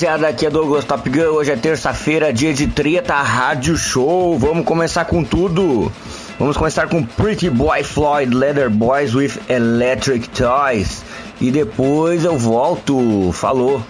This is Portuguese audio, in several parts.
rapaziada, aqui é Douglas Top Gun. Hoje é terça-feira, dia de treta, rádio show. Vamos começar com tudo. Vamos começar com Pretty Boy Floyd, Leather Boys with Electric Toys. E depois eu volto. Falou.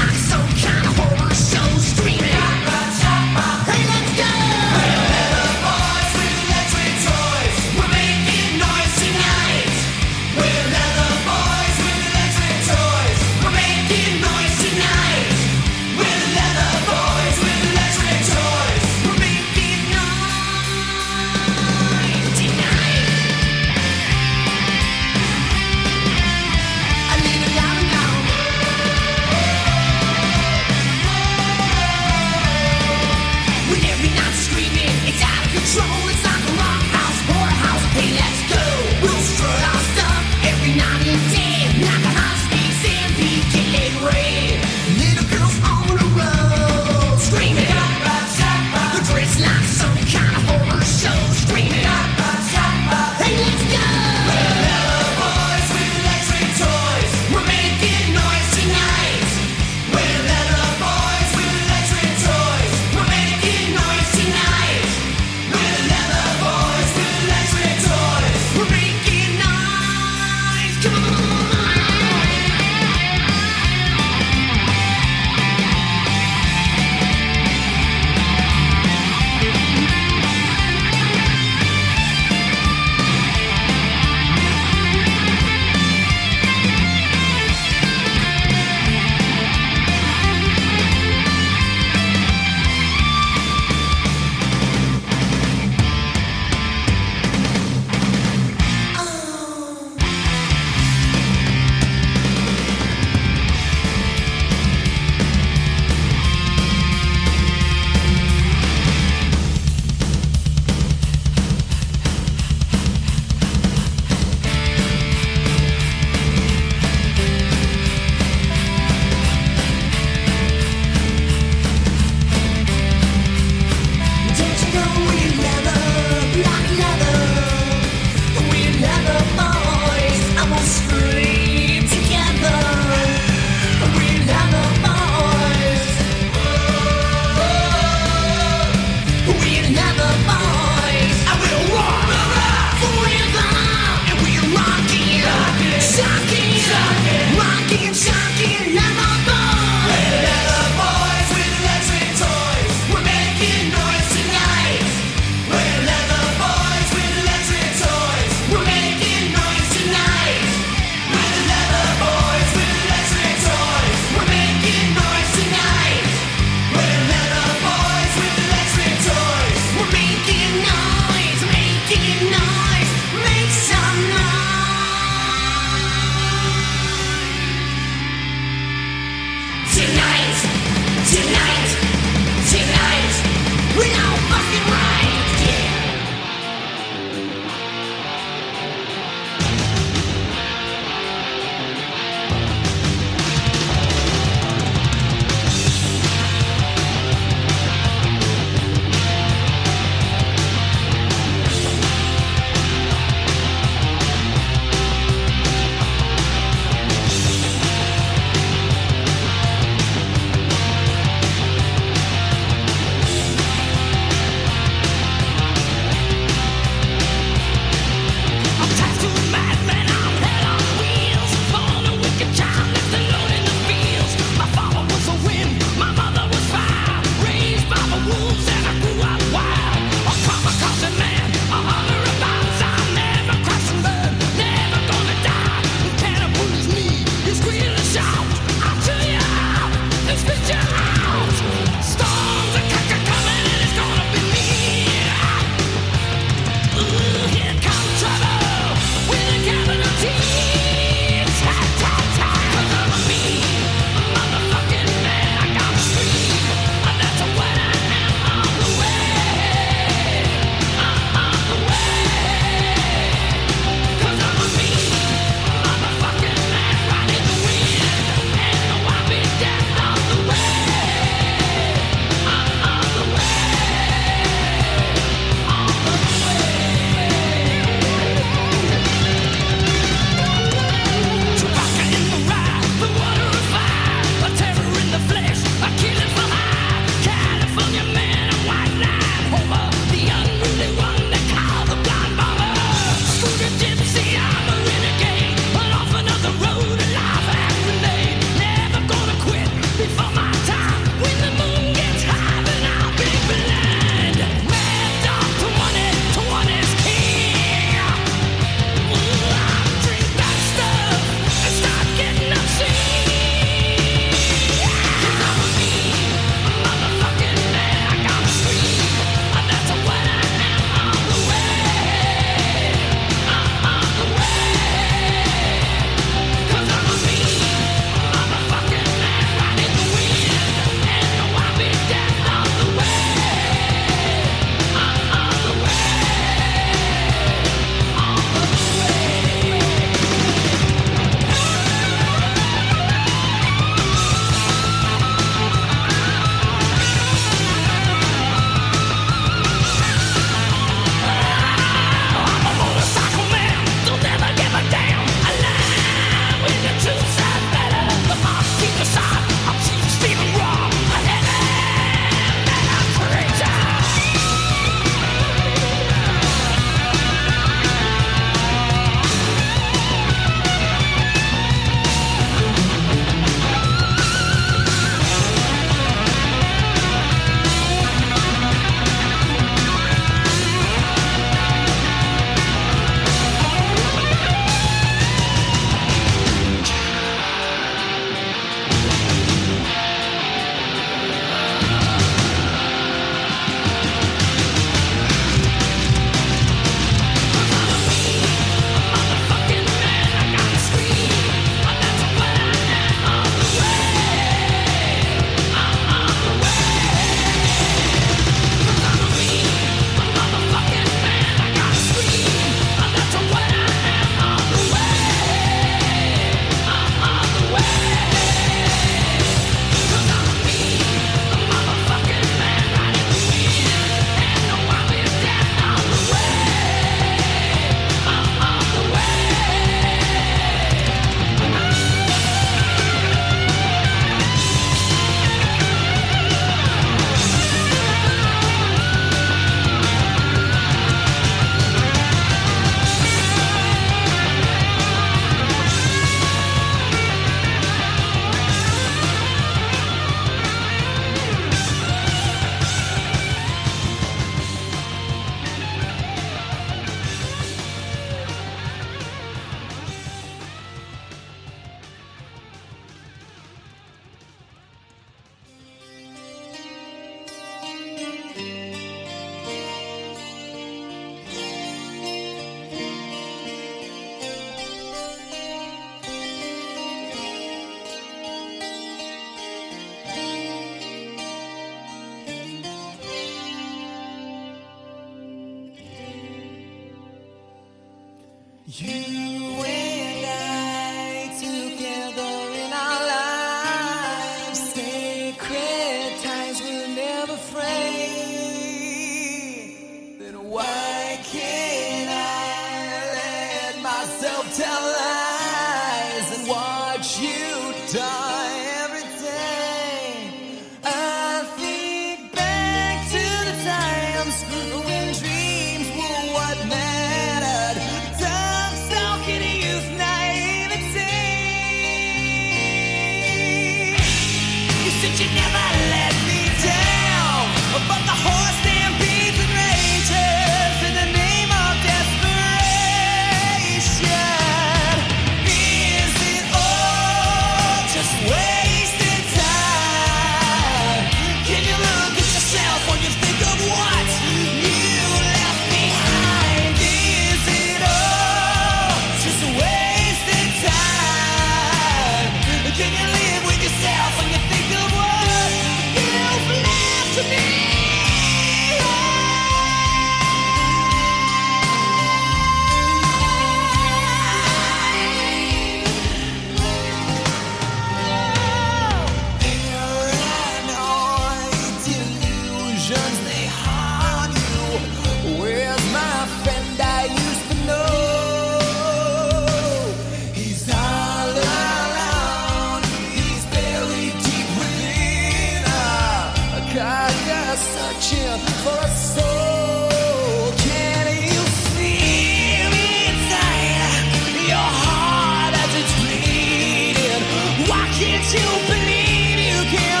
Don't believe you can.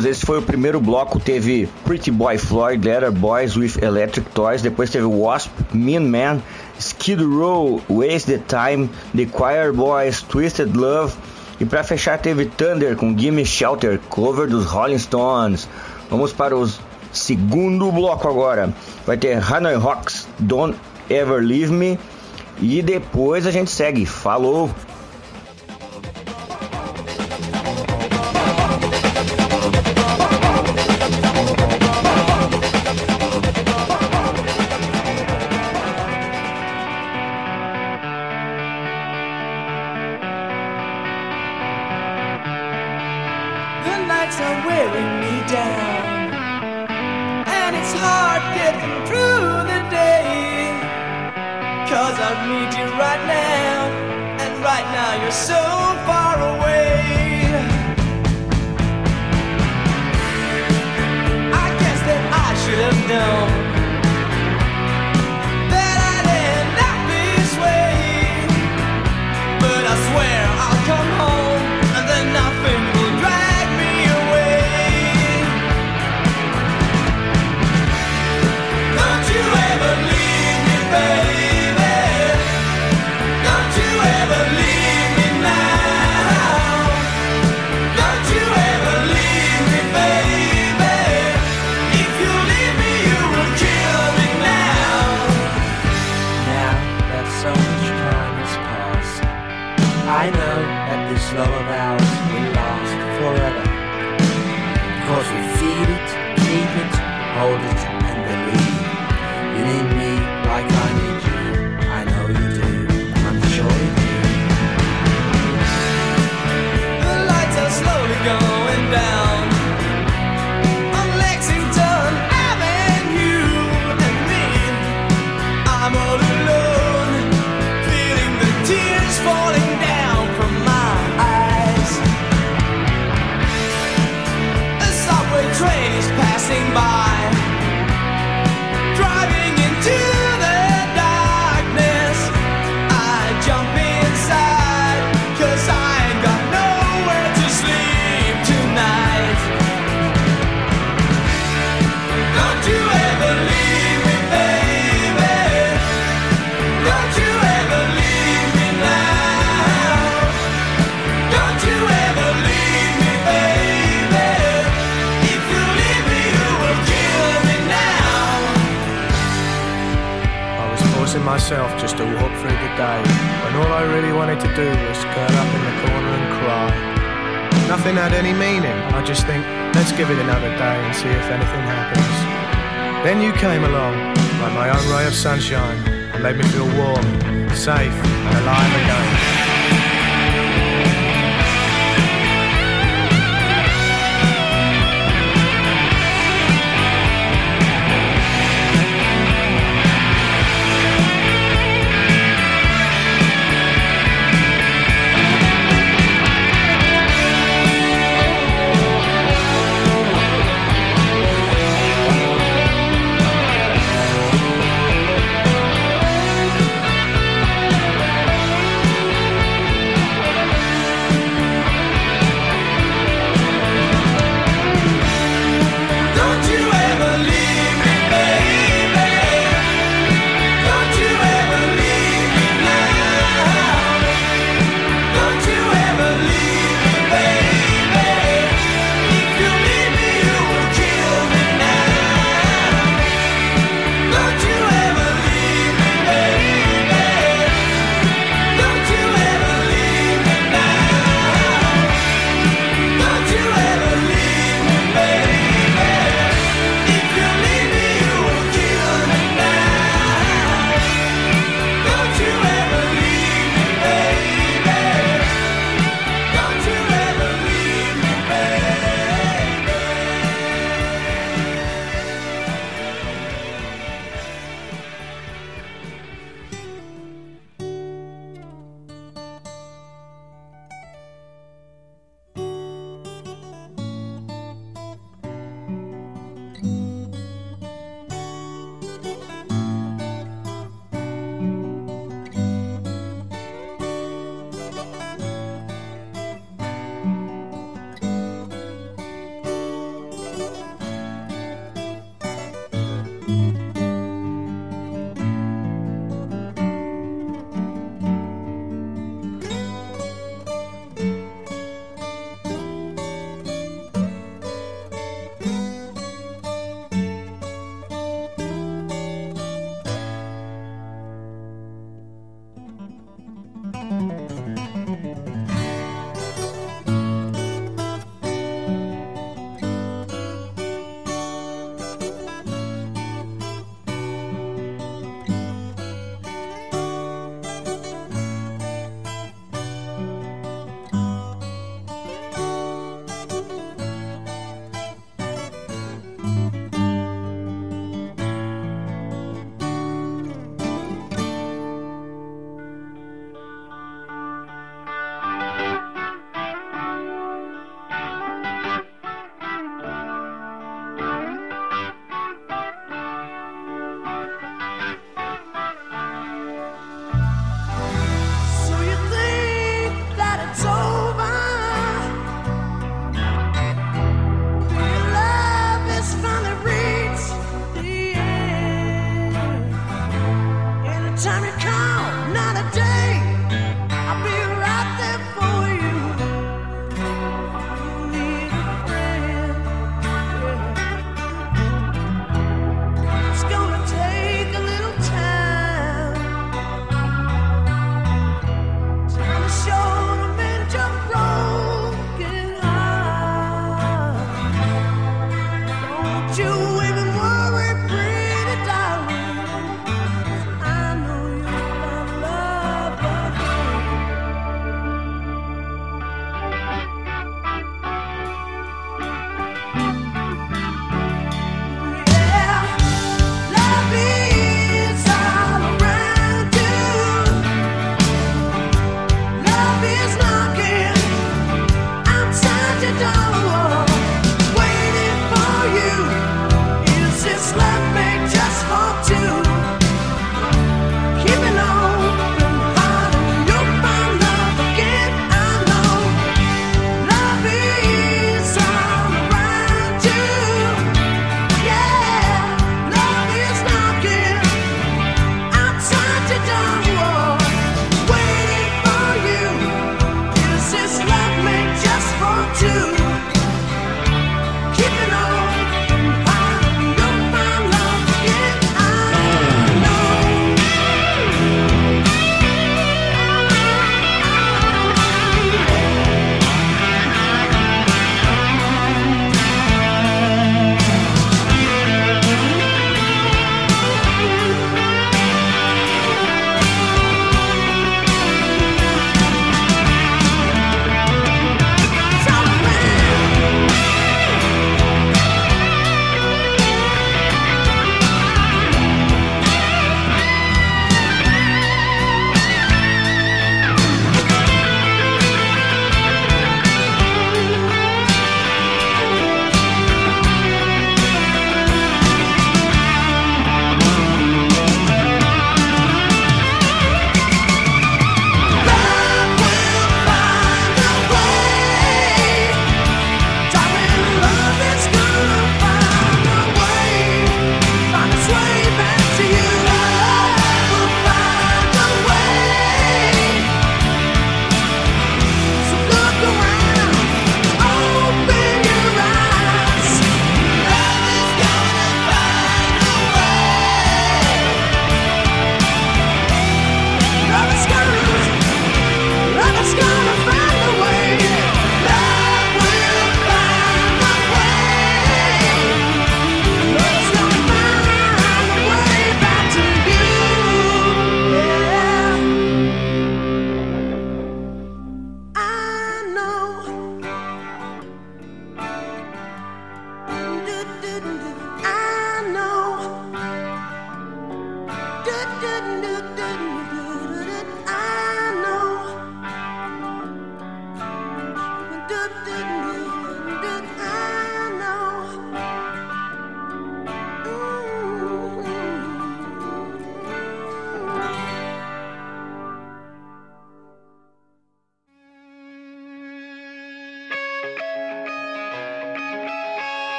Voltamos, esse foi o primeiro bloco, teve Pretty Boy Floyd, Leather Boys with Electric Toys, depois teve Wasp, Mean Man, Skid Row, Waste the Time, The Choir Boys, Twisted Love e para fechar teve Thunder com Gimme Shelter, cover dos Rolling Stones. Vamos para o segundo bloco agora. Vai ter Hanoi Rocks, Don't Ever Leave Me e depois a gente segue. Falou!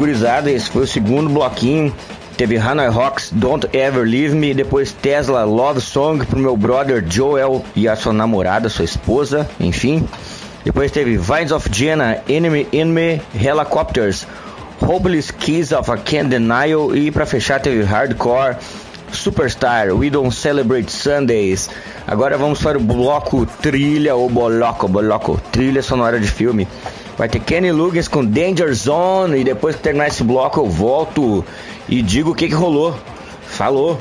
Gurizada, esse foi o segundo bloquinho. Teve Hanoi Rocks, Don't Ever Leave Me. Depois Tesla Love Song pro meu brother Joel e a sua namorada, sua esposa, enfim. Depois teve Vines of Jenna, Enemy in Me, Helicopters, Hopeless Kiss of a Can't Denial. E para fechar teve Hardcore, Superstar, We Don't Celebrate Sundays. Agora vamos para o bloco trilha ou boloco, boloco, trilha sonora de filme. Vai ter Kenny Loggins com Danger Zone e depois que terminar esse bloco eu volto e digo o que, que rolou. Falou!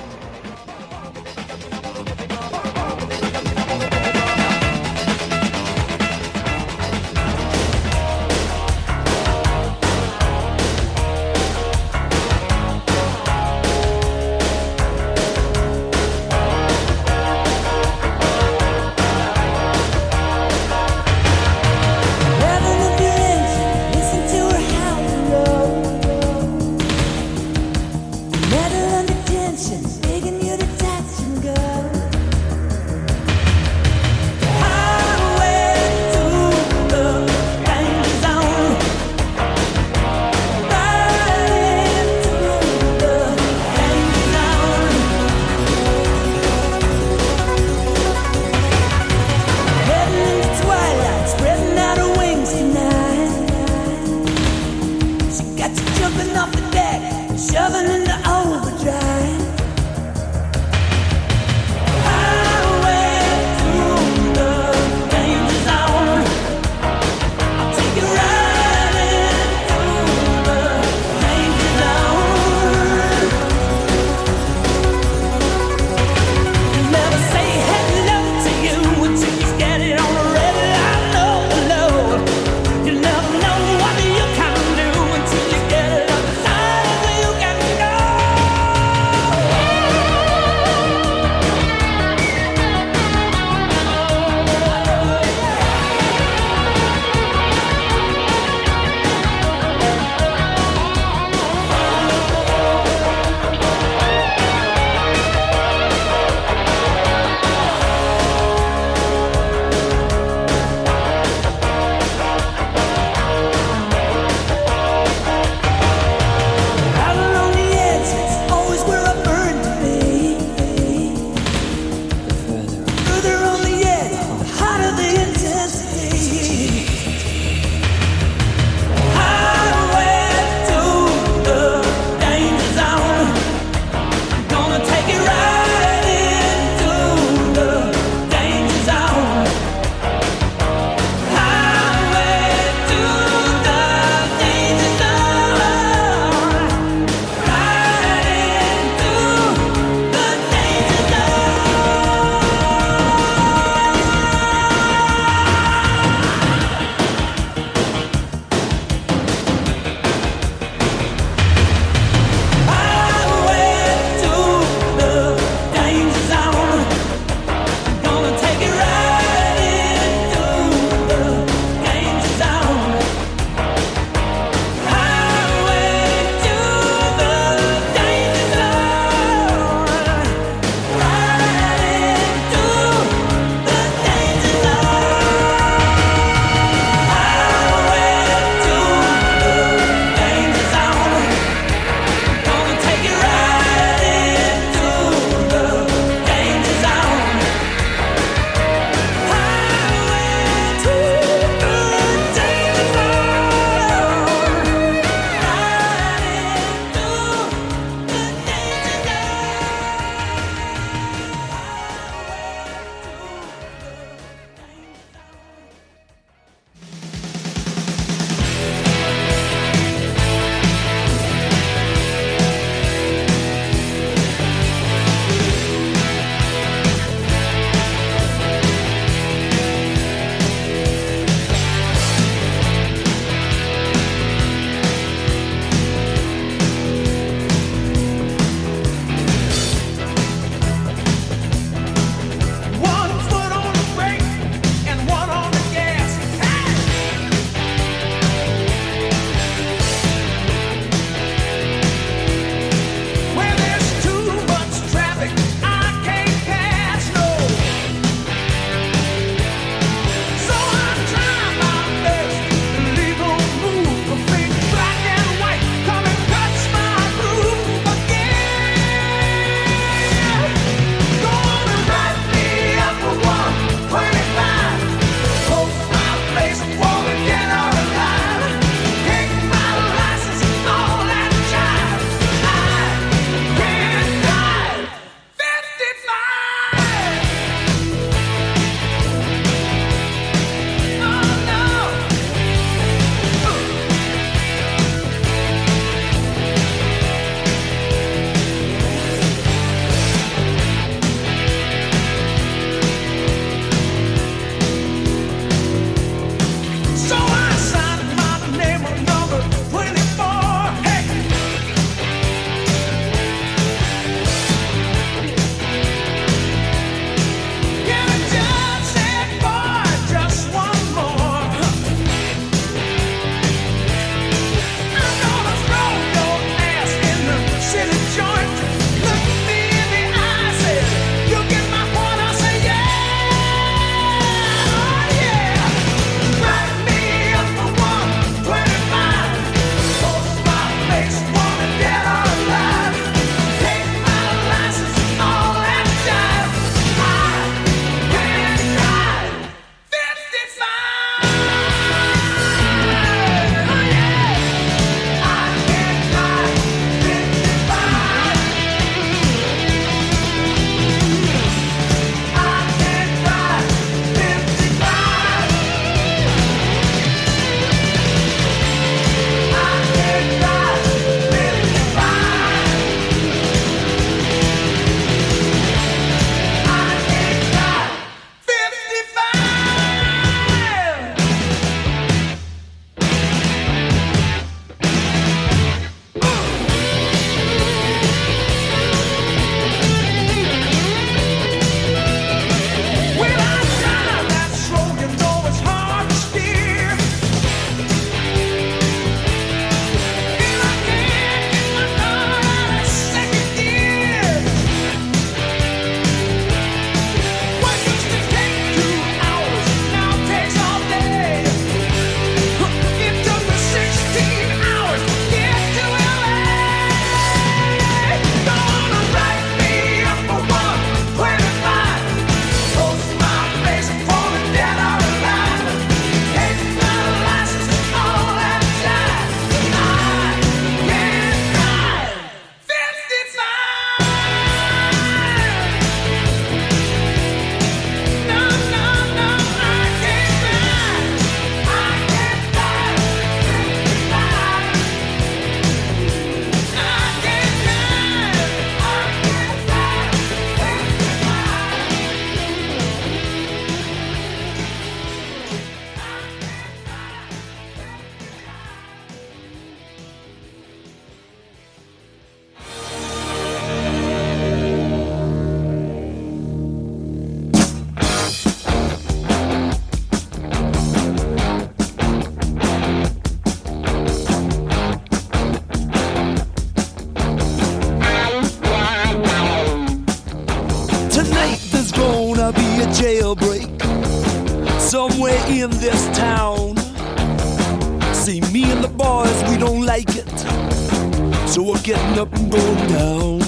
up and going down.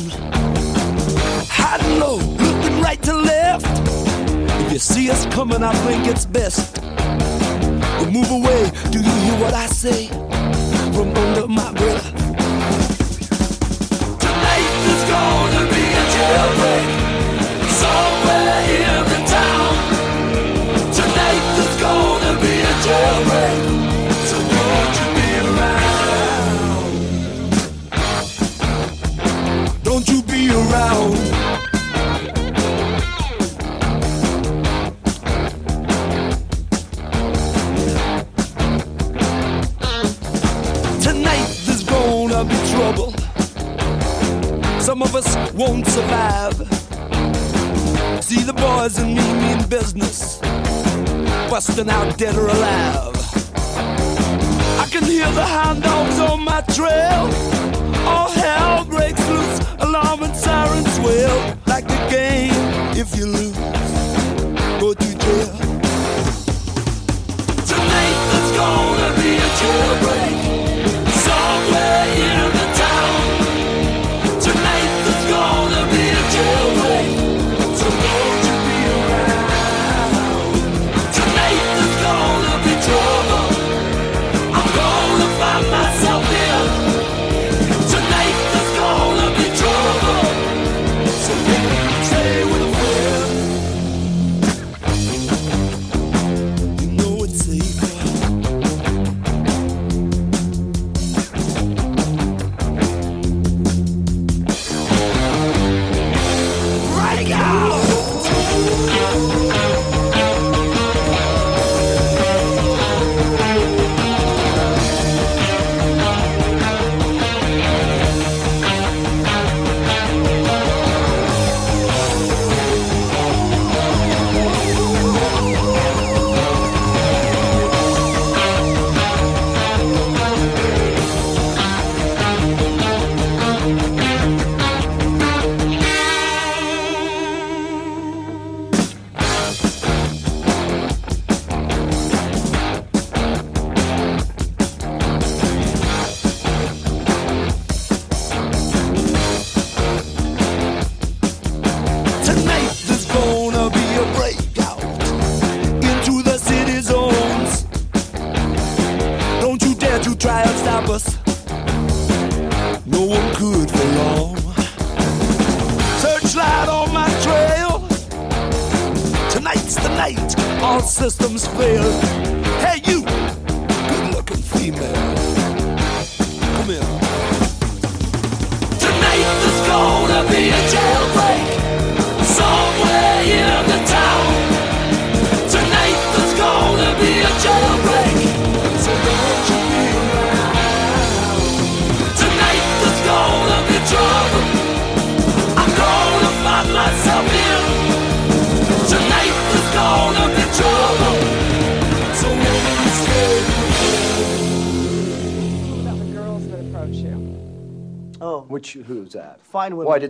High and low, looking right to left. If you see us coming, I think it's best astronaut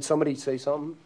Did somebody say something?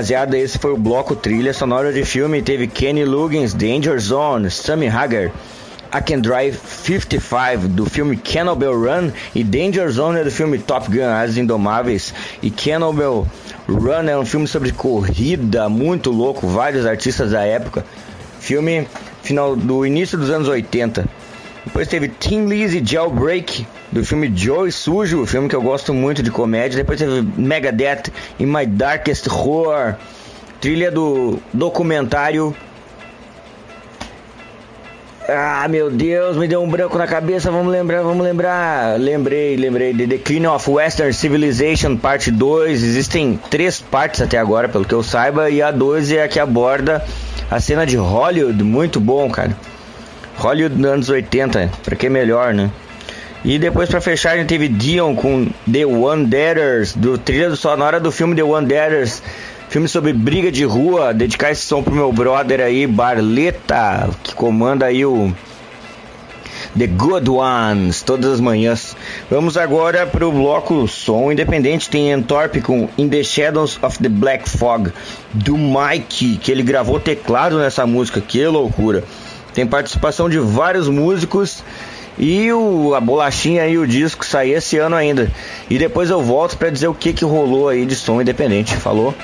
Rapaziada, esse foi o bloco trilha sonora de filme. Teve Kenny Loggins, Danger Zone, Sammy Hagar, I Can Drive 55 do filme Cannibal Run e Danger Zone é do filme Top Gun, As Indomáveis. E Cannibal Run é um filme sobre corrida, muito louco, vários artistas da época. Filme final do início dos anos 80. Depois teve Tim Lizzy Jailbreak, do filme Joe Sujo, filme que eu gosto muito de comédia. Depois teve Megadeth In My Darkest Horror, trilha do documentário. Ah, meu Deus, me deu um branco na cabeça. Vamos lembrar, vamos lembrar. Lembrei, lembrei. The Decline of Western Civilization, parte 2. Existem três partes até agora, pelo que eu saiba. E a 2 é a que aborda a cena de Hollywood. Muito bom, cara. Hollywood dos anos 80, pra que melhor, né? E depois pra fechar a gente teve Dion com The Wanderers, do trilha sonora do filme The Wanderers, filme sobre briga de rua, dedicar esse som pro meu brother aí, Barleta, que comanda aí o The Good Ones, todas as manhãs. Vamos agora pro bloco som independente, tem Entorp com In the Shadows of the Black Fog, do Mike, que ele gravou teclado nessa música, que loucura. Tem participação de vários músicos e o, a bolachinha e o disco sair esse ano ainda. E depois eu volto para dizer o que, que rolou aí de som independente. Falou?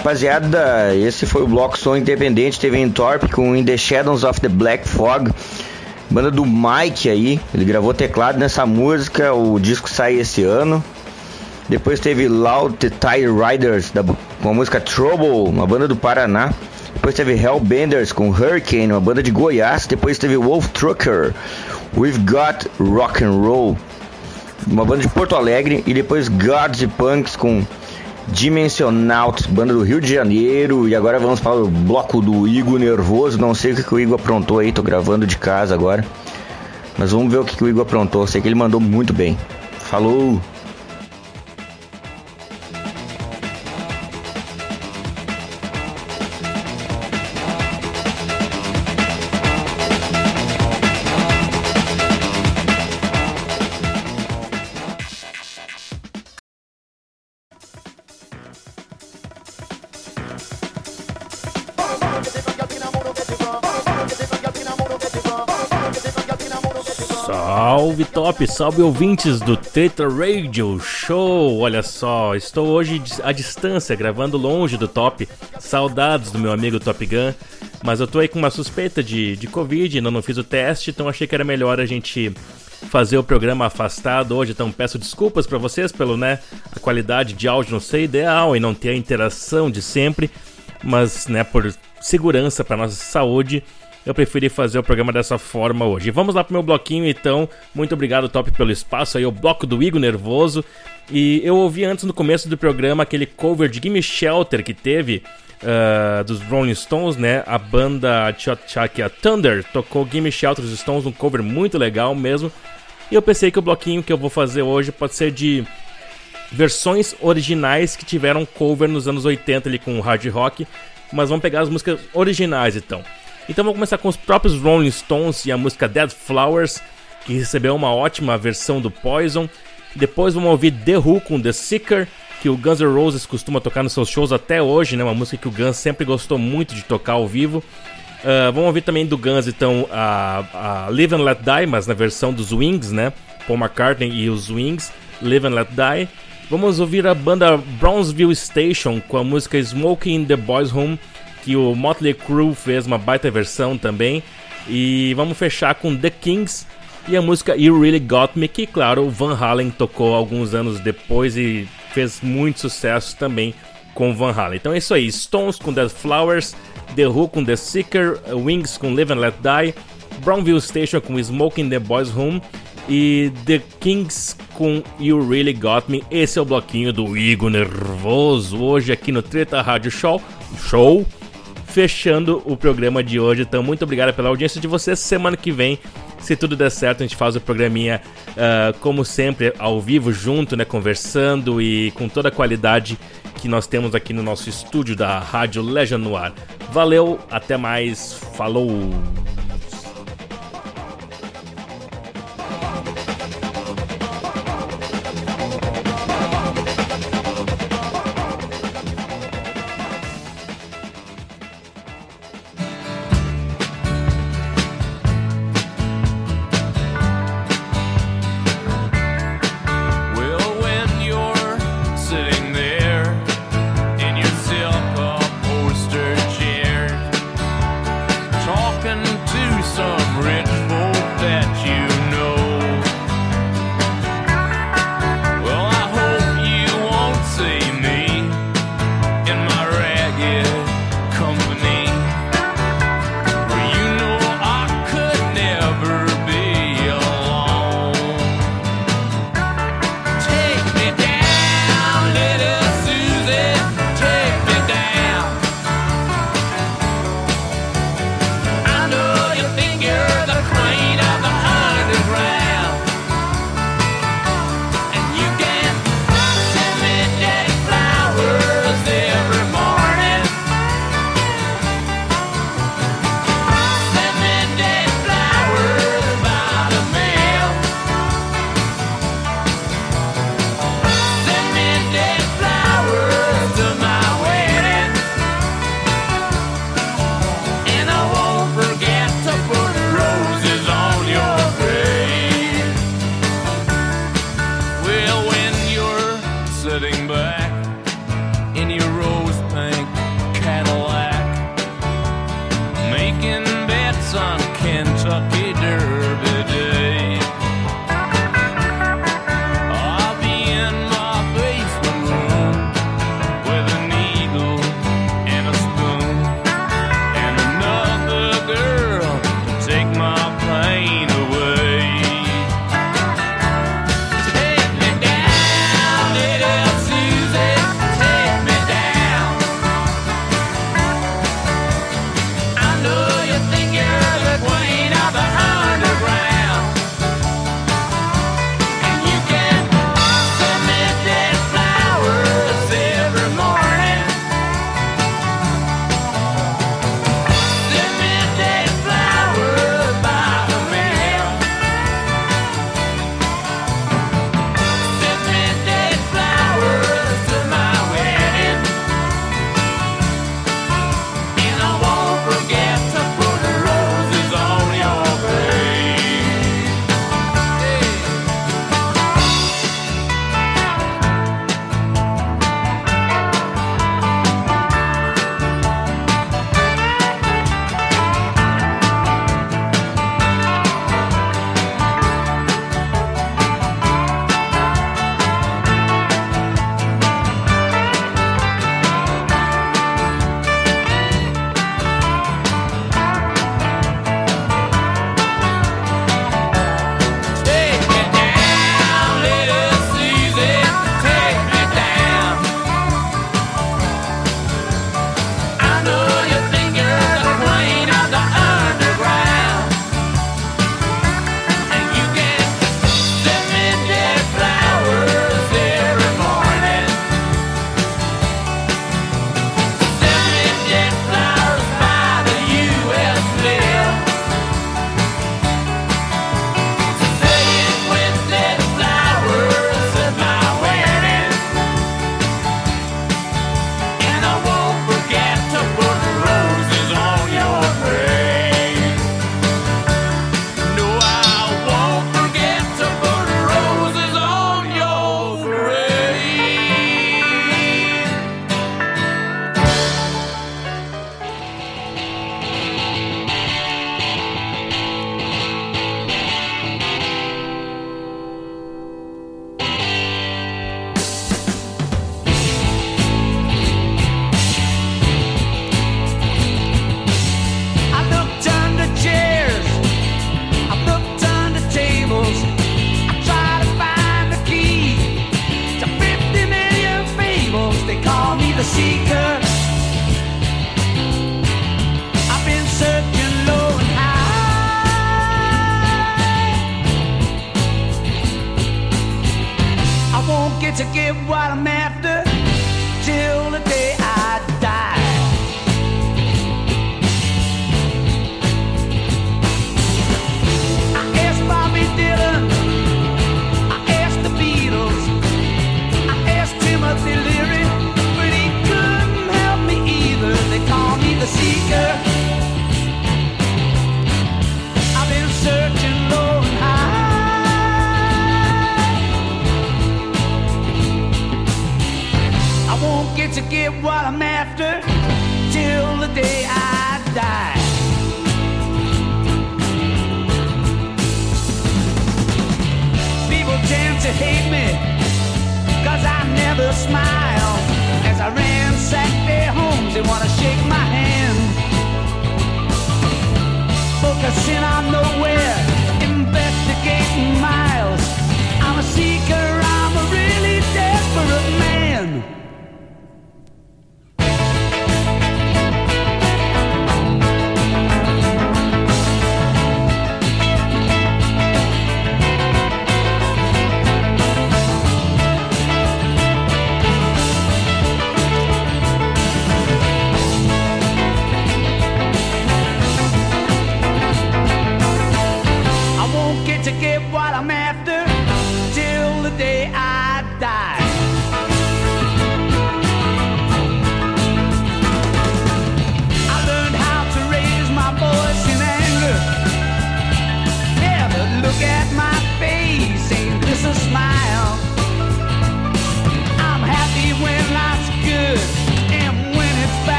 Rapaziada, esse foi o bloco Som Independente, teve Entorp com In The Shadows of the Black Fog, banda do Mike aí, ele gravou teclado nessa música, o disco sai esse ano. Depois teve Loud the Tire Riders da, com a música Trouble, uma banda do Paraná. Depois teve Hellbenders com Hurricane, uma banda de Goiás. Depois teve Wolf Trucker, We've Got Rock and Roll, uma banda de Porto Alegre. E depois Gods e Punks com Dimensionaut, banda do Rio de Janeiro. E agora vamos para o bloco do Igor Nervoso. Não sei o que, que o Igor aprontou aí, tô gravando de casa agora. Mas vamos ver o que, que o Igor aprontou. Sei que ele mandou muito bem. Falou! Salve salve ouvintes do Treta Radio Show. Olha só, estou hoje à distância, gravando longe do top. Saudades do meu amigo Top Gun. Mas eu tô aí com uma suspeita de, de Covid, ainda não fiz o teste, então achei que era melhor a gente fazer o programa afastado hoje. Então peço desculpas para vocês pelo, né, a qualidade de áudio não ser ideal e não ter a interação de sempre. Mas, né, por segurança para nossa saúde, eu preferi fazer o programa dessa forma hoje. Vamos lá pro meu bloquinho então. Muito obrigado, Top, pelo espaço aí, o bloco do Igor Nervoso. E eu ouvi antes no começo do programa aquele cover de Gimme Shelter que teve uh, dos Rolling Stones, né? A banda Chakia Thunder tocou Gimme Shelter dos Stones, um cover muito legal mesmo. E eu pensei que o bloquinho que eu vou fazer hoje pode ser de versões originais que tiveram cover nos anos 80 ali com hard rock, mas vamos pegar as músicas originais então. Então vamos começar com os próprios Rolling Stones e a música Dead Flowers, que recebeu uma ótima versão do Poison. Depois vamos ouvir The Who com The Seeker, que o Guns N' Roses costuma tocar nos seus shows até hoje, né? Uma música que o Guns sempre gostou muito de tocar ao vivo. Uh, vamos ouvir também do Guns, então, a, a Live and Let Die, mas na versão dos Wings, né? Paul McCartney e os Wings, Live and Let Die. Vamos ouvir a banda Brownsville Station com a música Smoking in the Boys' Home, que o Motley Crue fez uma baita versão também. E vamos fechar com The Kings e a música You Really Got Me, que claro, o Van Halen tocou alguns anos depois e fez muito sucesso também com Van Halen. Então é isso aí, Stones com Dead Flowers, The Who com The Seeker, Wings com Live and Let Die, Brownville Station com Smoking the Boys Home e The Kings com You Really Got Me. Esse é o bloquinho do Igor Nervoso hoje aqui no Treta Rádio Show. Show! Fechando o programa de hoje. Então, muito obrigado pela audiência de vocês. Semana que vem, se tudo der certo, a gente faz o programinha, uh, como sempre, ao vivo, junto, né? Conversando e com toda a qualidade que nós temos aqui no nosso estúdio da Rádio Legend no Ar. Valeu, até mais, falou!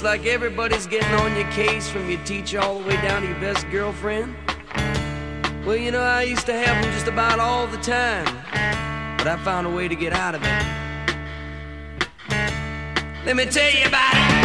Seems like everybody's getting on your case from your teacher all the way down to your best girlfriend. Well, you know, I used to have them just about all the time, but I found a way to get out of it. Let me tell you about it.